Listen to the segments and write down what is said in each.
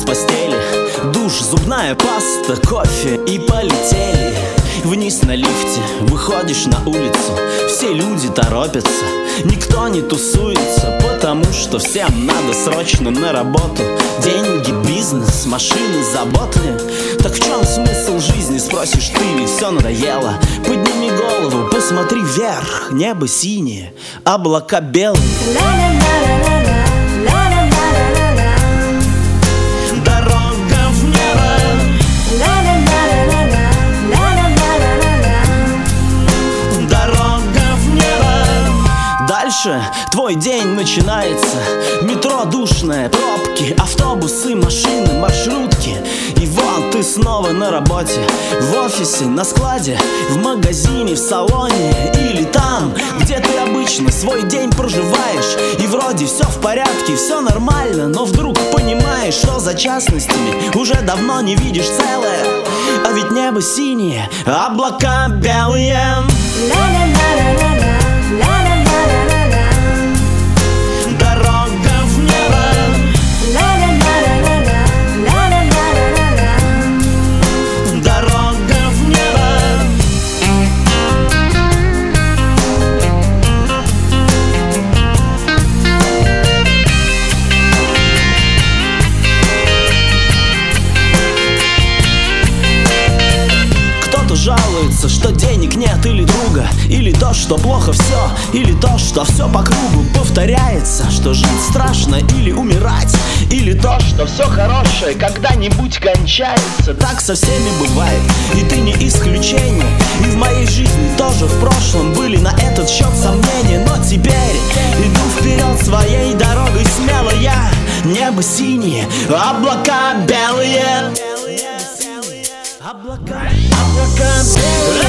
С постели, душ, зубная паста, кофе и полетели. Вниз на лифте, выходишь на улицу. Все люди торопятся, никто не тусуется Потому что всем надо срочно на работу. Деньги, бизнес, машины, заботы. Так в чем смысл жизни, спросишь ты, ведь все надоело. Подними голову, посмотри вверх, небо синее, облака белые Дальше твой день начинается. Метро душное, пробки, автобусы, машины, маршрутки. И вот ты снова на работе. В офисе, на складе, в магазине, в салоне Или там, где ты обычно свой день проживаешь. И вроде все в порядке, все нормально Но вдруг понимаешь, что за частностями Уже давно не видишь целое. А ведь небо синее, облака белые. Дорога жалуется, что денег нет или друга Или то, что плохо все Или то, что все по кругу. Повторяется Что жить страшно или умирать Или то, что все хорошее когда-нибудь кончается. Так со всеми бывает, и ты не исключение. И в моей жизни тоже в прошлом были на этот счет сомнения. Но теперь иду вперед своей дорогой смело я. Небо синее, облака белые. Облака, облака Come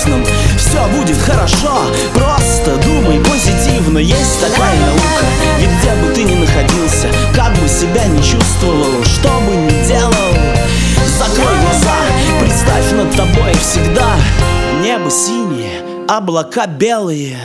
грустном Все будет хорошо. Просто думай позитивно Есть такая наука. Ведь где бы ты ни находился Как бы себя не чувствовал Что бы ни делал Закрой глаза Представь над тобой всегда Небо синее, облака белые